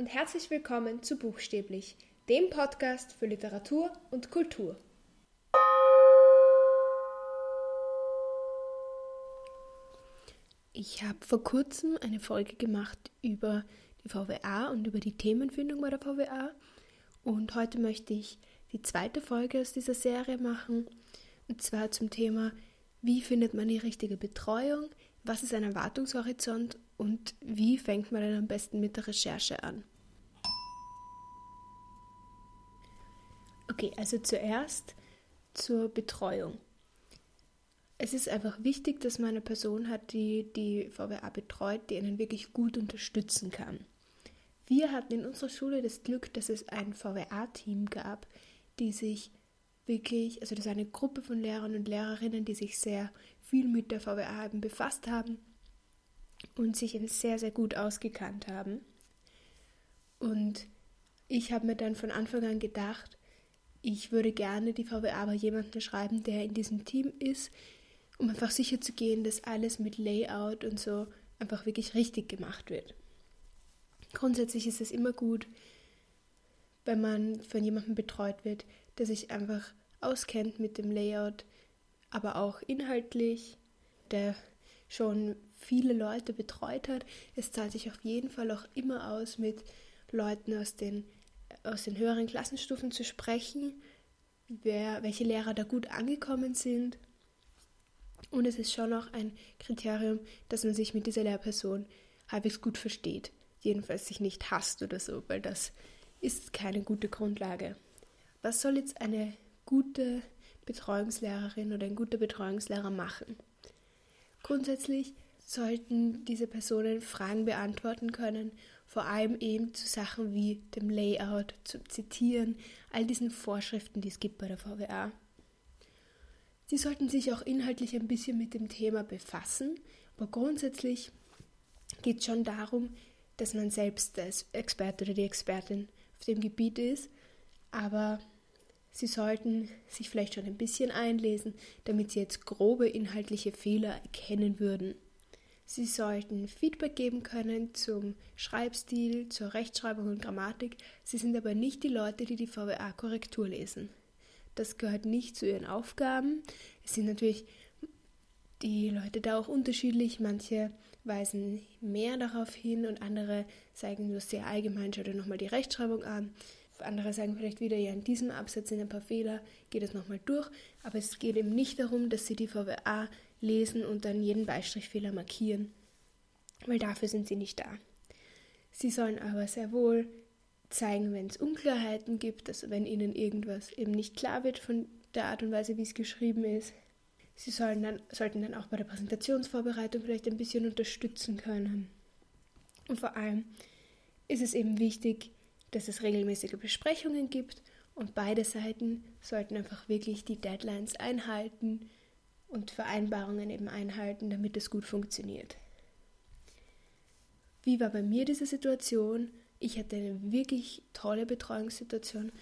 und herzlich willkommen zu Buchstäblich, dem Podcast für Literatur und Kultur. Ich habe vor kurzem eine Folge gemacht über die VWA und über die Themenfindung bei der VWA und heute möchte ich die zweite Folge aus dieser Serie machen. Und zwar zum Thema, wie findet man die richtige Betreuung, was ist ein Erwartungshorizont und wie fängt man dann am besten mit der Recherche an. Okay, also zuerst zur Betreuung. Es ist einfach wichtig, dass man eine Person hat, die die VWA betreut, die einen wirklich gut unterstützen kann. Wir hatten in unserer Schule das Glück, dass es ein VWA-Team gab, die sich wirklich, also das ist eine Gruppe von Lehrern und Lehrerinnen, die sich sehr viel mit der VWA eben befasst haben und sich eben sehr, sehr gut ausgekannt haben. Und ich habe mir dann von Anfang an gedacht, ich würde gerne die VWA bei jemandem schreiben, der in diesem Team ist, um einfach sicher zu gehen, dass alles mit Layout und so einfach wirklich richtig gemacht wird. Grundsätzlich ist es immer gut, wenn man von jemandem betreut wird, der sich einfach auskennt mit dem Layout, aber auch inhaltlich, der schon viele Leute betreut hat. Es zahlt sich auf jeden Fall auch immer aus, mit Leuten aus den, aus den höheren Klassenstufen zu sprechen, wer, welche Lehrer da gut angekommen sind. Und es ist schon auch ein Kriterium, dass man sich mit dieser Lehrperson halbwegs gut versteht. Jedenfalls sich nicht hasst oder so, weil das ist keine gute Grundlage. Was soll jetzt eine gute Betreuungslehrerin oder ein guter Betreuungslehrer machen? Grundsätzlich sollten diese Personen Fragen beantworten können, vor allem eben zu Sachen wie dem Layout, zum Zitieren, all diesen Vorschriften, die es gibt bei der VWA. Sie sollten sich auch inhaltlich ein bisschen mit dem Thema befassen, aber grundsätzlich geht es schon darum, dass man selbst der Experte oder die Expertin auf dem Gebiet ist, aber Sie sollten sich vielleicht schon ein bisschen einlesen, damit Sie jetzt grobe inhaltliche Fehler erkennen würden. Sie sollten Feedback geben können zum Schreibstil, zur Rechtschreibung und Grammatik. Sie sind aber nicht die Leute, die die VWA Korrektur lesen. Das gehört nicht zu ihren Aufgaben. Es sind natürlich die Leute da auch unterschiedlich. Manche weisen mehr darauf hin und andere zeigen nur sehr allgemein, schau dir nochmal die Rechtschreibung an. Andere sagen vielleicht wieder, ja, in diesem Absatz sind ein paar Fehler, geht es nochmal durch. Aber es geht eben nicht darum, dass Sie die VWA lesen und dann jeden Beistrichfehler markieren, weil dafür sind Sie nicht da. Sie sollen aber sehr wohl zeigen, wenn es Unklarheiten gibt, also wenn Ihnen irgendwas eben nicht klar wird von der Art und Weise, wie es geschrieben ist. Sie sollen dann, sollten dann auch bei der Präsentationsvorbereitung vielleicht ein bisschen unterstützen können. Und vor allem ist es eben wichtig, dass es regelmäßige Besprechungen gibt und beide Seiten sollten einfach wirklich die Deadlines einhalten und Vereinbarungen eben einhalten, damit es gut funktioniert. Wie war bei mir diese Situation? Ich hatte eine wirklich tolle Betreuungssituation.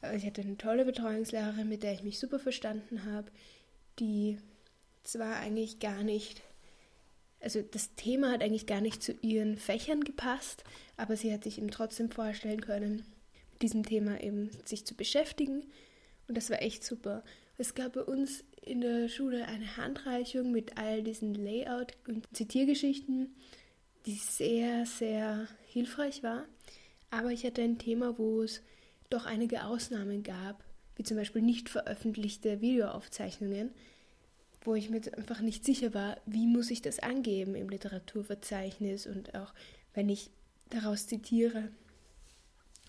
Also ich hatte eine tolle Betreuungslehrerin, mit der ich mich super verstanden habe, die zwar eigentlich gar nicht also das Thema hat eigentlich gar nicht zu ihren Fächern gepasst, aber sie hat sich eben trotzdem vorstellen können, mit diesem Thema eben sich zu beschäftigen und das war echt super. Es gab bei uns in der Schule eine Handreichung mit all diesen Layout- und Zitiergeschichten, die sehr, sehr hilfreich war. Aber ich hatte ein Thema, wo es doch einige Ausnahmen gab, wie zum Beispiel nicht veröffentlichte Videoaufzeichnungen, wo ich mir einfach nicht sicher war, wie muss ich das angeben im Literaturverzeichnis und auch wenn ich daraus zitiere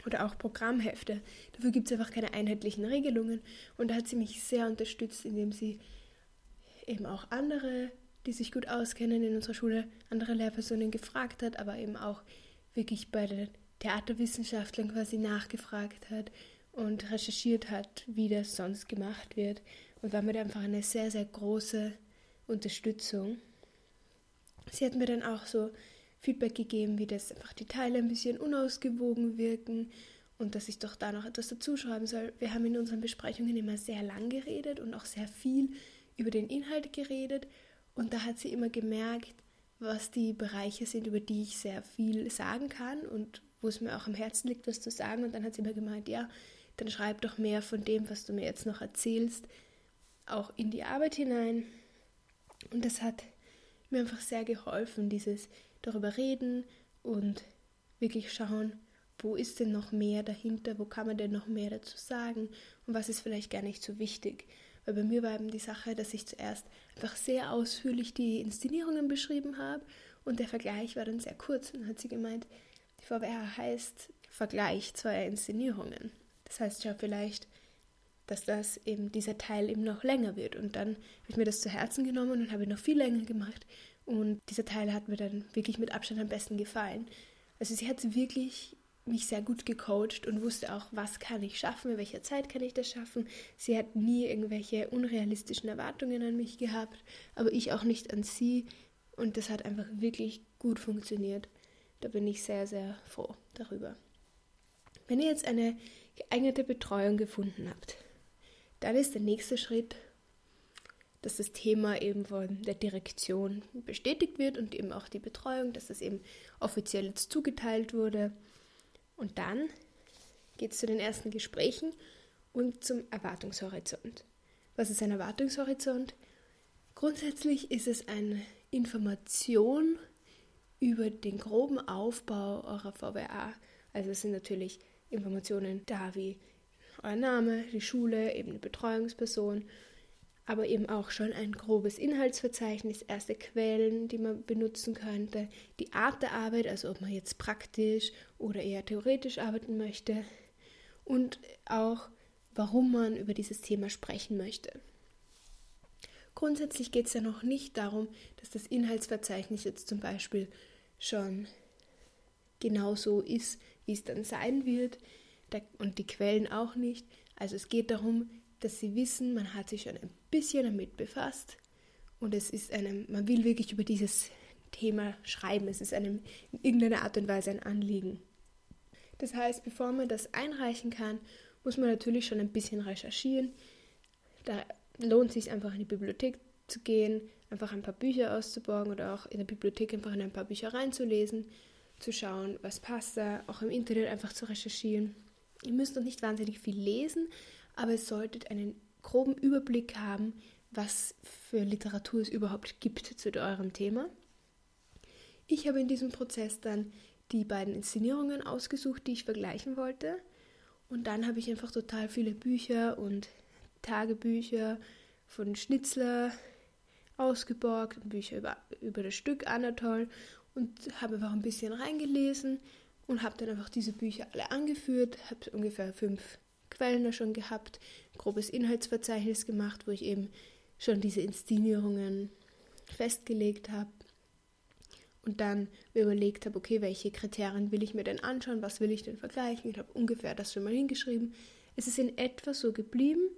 oder auch Programmhefte. Dafür gibt es einfach keine einheitlichen Regelungen und da hat sie mich sehr unterstützt, indem sie eben auch andere, die sich gut auskennen in unserer Schule, andere Lehrpersonen gefragt hat, aber eben auch wirklich bei den Theaterwissenschaftlern quasi nachgefragt hat und recherchiert hat, wie das sonst gemacht wird und war mir einfach eine sehr, sehr große Unterstützung. Sie hat mir dann auch so Feedback gegeben, wie das einfach die Teile ein bisschen unausgewogen wirken und dass ich doch da noch etwas dazuschreiben soll. Wir haben in unseren Besprechungen immer sehr lang geredet und auch sehr viel über den Inhalt geredet und da hat sie immer gemerkt, was die Bereiche sind, über die ich sehr viel sagen kann und wo es mir auch am Herzen liegt, was zu sagen. Und dann hat sie mir gemeint, ja, dann schreib doch mehr von dem, was du mir jetzt noch erzählst, auch in die Arbeit hinein. Und das hat mir einfach sehr geholfen, dieses darüber reden und wirklich schauen, wo ist denn noch mehr dahinter, wo kann man denn noch mehr dazu sagen und was ist vielleicht gar nicht so wichtig. Weil bei mir war eben die Sache, dass ich zuerst einfach sehr ausführlich die Inszenierungen beschrieben habe und der Vergleich war dann sehr kurz. Und dann hat sie gemeint, die VWR heißt Vergleich zweier Inszenierungen. Das heißt ja vielleicht, dass das eben dieser Teil eben noch länger wird. Und dann habe ich mir das zu Herzen genommen und habe noch viel länger gemacht. Und dieser Teil hat mir dann wirklich mit Abstand am besten gefallen. Also sie hat wirklich mich sehr gut gecoacht und wusste auch, was kann ich schaffen, in welcher Zeit kann ich das schaffen. Sie hat nie irgendwelche unrealistischen Erwartungen an mich gehabt, aber ich auch nicht an sie. Und das hat einfach wirklich gut funktioniert. Da bin ich sehr, sehr froh darüber. Wenn ihr jetzt eine geeignete Betreuung gefunden habt, dann ist der nächste Schritt, dass das Thema eben von der Direktion bestätigt wird und eben auch die Betreuung, dass das eben offiziell jetzt zugeteilt wurde. Und dann geht es zu den ersten Gesprächen und zum Erwartungshorizont. Was ist ein Erwartungshorizont? Grundsätzlich ist es eine Information über den groben Aufbau eurer VWA. Also es sind natürlich Informationen da wie euer Name, die Schule, eben eine Betreuungsperson, aber eben auch schon ein grobes Inhaltsverzeichnis, erste Quellen, die man benutzen könnte, die Art der Arbeit, also ob man jetzt praktisch oder eher theoretisch arbeiten möchte und auch warum man über dieses Thema sprechen möchte. Grundsätzlich geht es ja noch nicht darum, dass das Inhaltsverzeichnis jetzt zum Beispiel schon genau so ist, wie es dann sein wird und die Quellen auch nicht. Also es geht darum, dass sie wissen, man hat sich schon ein bisschen damit befasst und es ist einem, man will wirklich über dieses Thema schreiben. Es ist einem in irgendeiner Art und Weise ein Anliegen. Das heißt, bevor man das einreichen kann, muss man natürlich schon ein bisschen recherchieren. Da lohnt es sich einfach in die Bibliothek zu gehen, einfach ein paar Bücher auszuborgen oder auch in der Bibliothek einfach in ein paar Bücher reinzulesen, zu schauen, was passt da, auch im Internet einfach zu recherchieren. Ihr müsst noch nicht wahnsinnig viel lesen, aber ihr solltet einen groben Überblick haben, was für Literatur es überhaupt gibt zu eurem Thema. Ich habe in diesem Prozess dann die beiden Inszenierungen ausgesucht, die ich vergleichen wollte. Und dann habe ich einfach total viele Bücher und Tagebücher von Schnitzler ausgeborgt, Bücher über, über das Stück Anatol und habe einfach ein bisschen reingelesen und habe dann einfach diese Bücher alle angeführt, habe ungefähr fünf Quellen da schon gehabt, grobes Inhaltsverzeichnis gemacht, wo ich eben schon diese Inszenierungen festgelegt habe und dann überlegt habe, okay, welche Kriterien will ich mir denn anschauen, was will ich denn vergleichen. Ich habe ungefähr das schon mal hingeschrieben. Es ist in etwa so geblieben,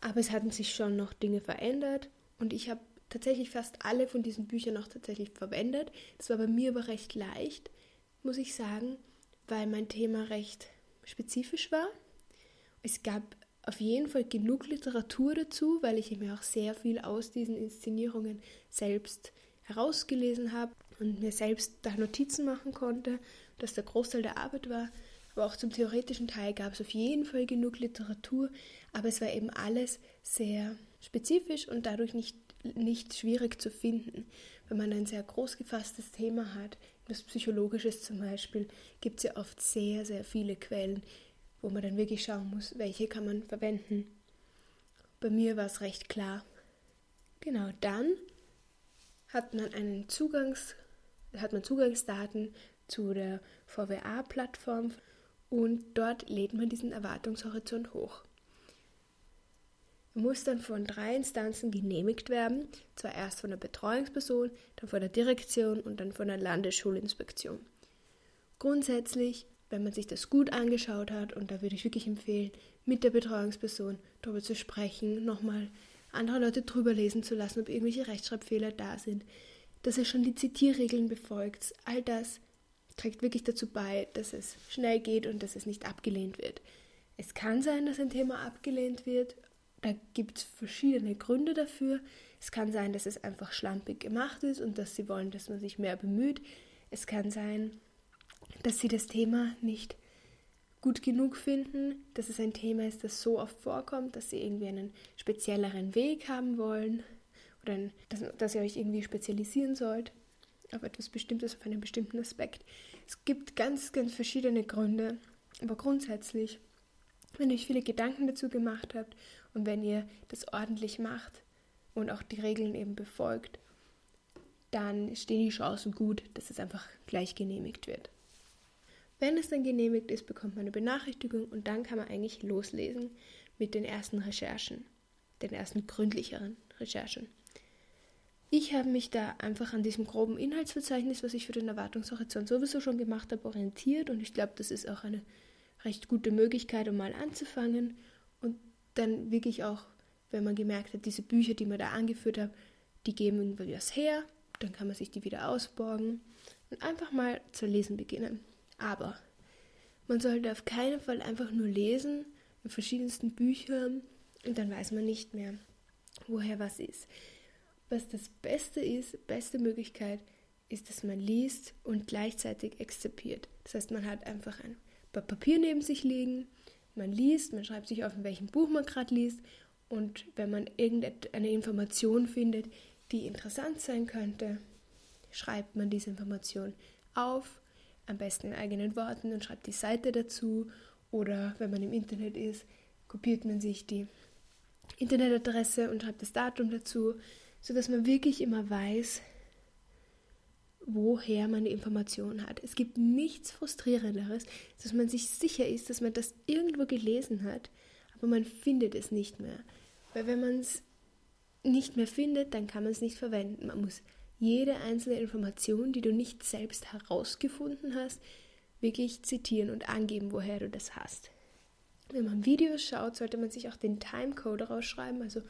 aber es hatten sich schon noch Dinge verändert und ich habe tatsächlich fast alle von diesen Büchern auch tatsächlich verwendet. Das war bei mir aber recht leicht, muss ich sagen, weil mein Thema recht spezifisch war. Es gab auf jeden Fall genug Literatur dazu, weil ich mir auch sehr viel aus diesen Inszenierungen selbst herausgelesen habe und mir selbst da Notizen machen konnte, dass der Großteil der Arbeit war. Aber auch zum theoretischen Teil gab es auf jeden Fall genug Literatur, aber es war eben alles sehr spezifisch und dadurch nicht, nicht schwierig zu finden. Wenn man ein sehr groß gefasstes Thema hat, das Psychologisches zum Beispiel, gibt es ja oft sehr, sehr viele Quellen, wo man dann wirklich schauen muss, welche kann man verwenden. Bei mir war es recht klar. Genau, dann hat man einen Zugangs, hat man Zugangsdaten zu der VWA-Plattform und dort lädt man diesen Erwartungshorizont hoch. Muss dann von drei Instanzen genehmigt werden, zwar erst von der Betreuungsperson, dann von der Direktion und dann von der Landesschulinspektion. Grundsätzlich, wenn man sich das gut angeschaut hat, und da würde ich wirklich empfehlen, mit der Betreuungsperson darüber zu sprechen, nochmal andere Leute drüber lesen zu lassen, ob irgendwelche Rechtschreibfehler da sind, dass er schon die Zitierregeln befolgt, all das trägt wirklich dazu bei, dass es schnell geht und dass es nicht abgelehnt wird. Es kann sein, dass ein Thema abgelehnt wird. Da gibt es verschiedene Gründe dafür. Es kann sein, dass es einfach schlampig gemacht ist und dass sie wollen, dass man sich mehr bemüht. Es kann sein, dass sie das Thema nicht gut genug finden, dass es ein Thema ist, das so oft vorkommt, dass sie irgendwie einen spezielleren Weg haben wollen oder ein, dass, dass ihr euch irgendwie spezialisieren sollt auf etwas Bestimmtes, auf einen bestimmten Aspekt. Es gibt ganz, ganz verschiedene Gründe, aber grundsätzlich, wenn ihr euch viele Gedanken dazu gemacht habt und wenn ihr das ordentlich macht und auch die Regeln eben befolgt, dann stehen die Chancen gut, dass es einfach gleich genehmigt wird. Wenn es dann genehmigt ist, bekommt man eine Benachrichtigung und dann kann man eigentlich loslesen mit den ersten Recherchen, den ersten gründlicheren Recherchen. Ich habe mich da einfach an diesem groben Inhaltsverzeichnis, was ich für den Erwartungshorizont sowieso schon gemacht habe, orientiert und ich glaube, das ist auch eine recht gute Möglichkeit, um mal anzufangen dann wirklich auch, wenn man gemerkt hat, diese Bücher, die man da angeführt hat, die geben irgendwie was her, dann kann man sich die wieder ausborgen und einfach mal zu lesen beginnen. Aber man sollte auf keinen Fall einfach nur lesen in verschiedensten Büchern und dann weiß man nicht mehr, woher was ist. Was das Beste ist, beste Möglichkeit, ist, dass man liest und gleichzeitig exzipiert. Das heißt, man hat einfach ein Papier neben sich liegen, man liest, man schreibt sich auf, in welchem Buch man gerade liest und wenn man irgendeine Information findet, die interessant sein könnte, schreibt man diese Information auf am besten in eigenen Worten und schreibt die Seite dazu. Oder wenn man im Internet ist, kopiert man sich die Internetadresse und schreibt das Datum dazu, sodass man wirklich immer weiß, woher man die Information hat. Es gibt nichts Frustrierenderes, dass man sich sicher ist, dass man das irgendwo gelesen hat, aber man findet es nicht mehr. Weil wenn man es nicht mehr findet, dann kann man es nicht verwenden. Man muss jede einzelne Information, die du nicht selbst herausgefunden hast, wirklich zitieren und angeben, woher du das hast. Wenn man Videos schaut, sollte man sich auch den Timecode rausschreiben, also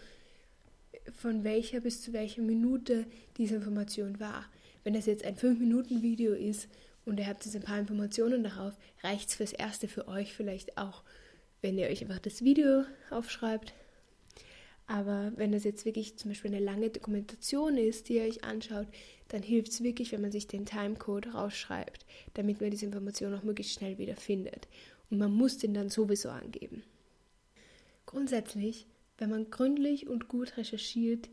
von welcher bis zu welcher Minute diese Information war. Wenn das jetzt ein 5-Minuten-Video ist und ihr habt jetzt ein paar Informationen darauf, reicht es fürs Erste für euch vielleicht auch, wenn ihr euch einfach das Video aufschreibt aber wenn das jetzt wirklich zum Beispiel eine lange Dokumentation ist, die ihr euch anschaut, dann hilft es wirklich, wenn man sich den Timecode rausschreibt, damit man diese Information auch möglichst schnell wieder findet. Und man muss den dann sowieso angeben. Grundsätzlich, wenn man gründlich und gut recherchiert,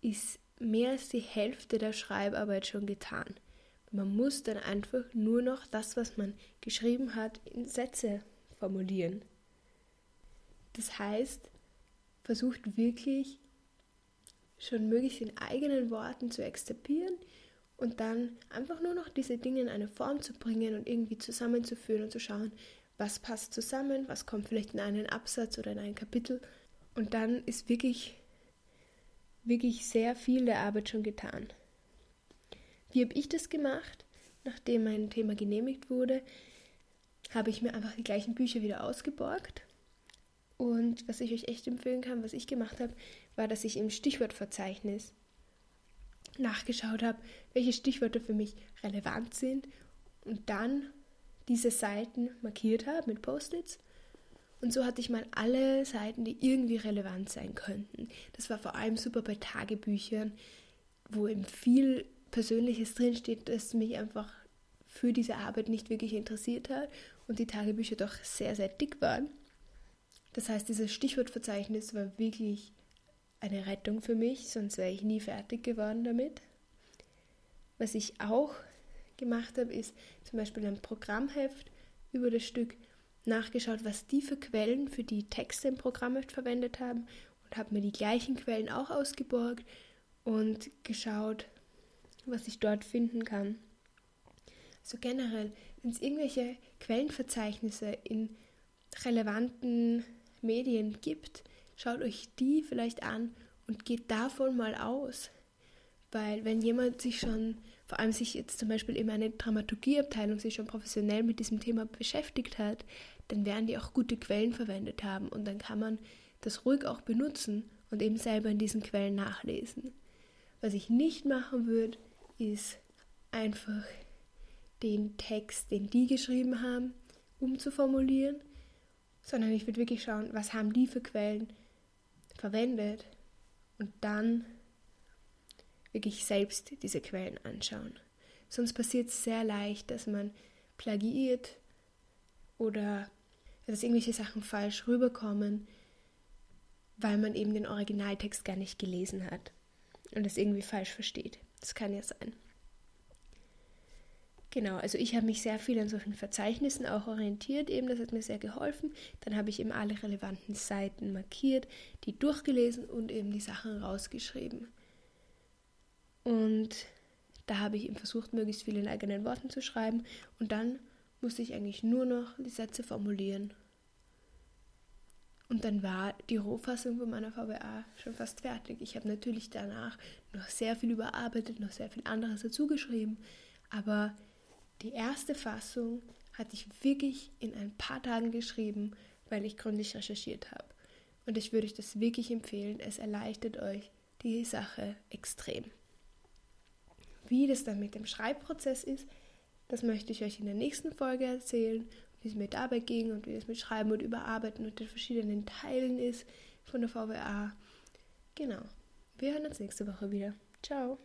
ist mehr als die Hälfte der Schreibarbeit schon getan. Man muss dann einfach nur noch das, was man geschrieben hat, in Sätze formulieren. Das heißt, versucht wirklich schon möglichst in eigenen Worten zu exzipieren und dann einfach nur noch diese Dinge in eine Form zu bringen und irgendwie zusammenzuführen und zu schauen, was passt zusammen, was kommt vielleicht in einen Absatz oder in ein Kapitel. Und dann ist wirklich, wirklich sehr viel der Arbeit schon getan. Wie habe ich das gemacht? Nachdem mein Thema genehmigt wurde, habe ich mir einfach die gleichen Bücher wieder ausgeborgt und was ich euch echt empfehlen kann, was ich gemacht habe, war, dass ich im Stichwortverzeichnis nachgeschaut habe, welche Stichwörter für mich relevant sind und dann diese Seiten markiert habe mit Post-its. Und so hatte ich mal alle Seiten, die irgendwie relevant sein könnten. Das war vor allem super bei Tagebüchern, wo eben viel Persönliches drinsteht, das mich einfach für diese Arbeit nicht wirklich interessiert hat und die Tagebücher doch sehr, sehr dick waren. Das heißt, dieses Stichwortverzeichnis war wirklich eine Rettung für mich, sonst wäre ich nie fertig geworden damit. Was ich auch gemacht habe, ist zum Beispiel ein Programmheft über das Stück nachgeschaut, was die für Quellen für die Texte im Programmheft verwendet haben und habe mir die gleichen Quellen auch ausgeborgt und geschaut, was ich dort finden kann. So also generell, wenn es irgendwelche Quellenverzeichnisse in relevanten Medien gibt, schaut euch die vielleicht an und geht davon mal aus. Weil wenn jemand sich schon, vor allem sich jetzt zum Beispiel in einer Dramaturgieabteilung sich schon professionell mit diesem Thema beschäftigt hat, dann werden die auch gute Quellen verwendet haben und dann kann man das ruhig auch benutzen und eben selber in diesen Quellen nachlesen. Was ich nicht machen würde, ist einfach den Text, den die geschrieben haben, umzuformulieren, sondern ich würde wirklich schauen, was haben die für Quellen verwendet und dann wirklich selbst diese Quellen anschauen. Sonst passiert es sehr leicht, dass man plagiiert oder dass irgendwelche Sachen falsch rüberkommen, weil man eben den Originaltext gar nicht gelesen hat und es irgendwie falsch versteht. Das kann ja sein. Genau, also ich habe mich sehr viel an solchen Verzeichnissen auch orientiert, eben das hat mir sehr geholfen. Dann habe ich eben alle relevanten Seiten markiert, die durchgelesen und eben die Sachen rausgeschrieben. Und da habe ich eben versucht, möglichst viel in eigenen Worten zu schreiben und dann musste ich eigentlich nur noch die Sätze formulieren. Und dann war die Rohfassung von meiner VWA schon fast fertig. Ich habe natürlich danach noch sehr viel überarbeitet, noch sehr viel anderes dazugeschrieben, aber die erste Fassung hatte ich wirklich in ein paar Tagen geschrieben, weil ich gründlich recherchiert habe. Und ich würde euch das wirklich empfehlen. Es erleichtert euch die Sache extrem. Wie das dann mit dem Schreibprozess ist, das möchte ich euch in der nächsten Folge erzählen, wie es mir dabei ging und wie es mit Schreiben und Überarbeiten und den verschiedenen Teilen ist von der VWA. Genau. Wir hören uns nächste Woche wieder. Ciao.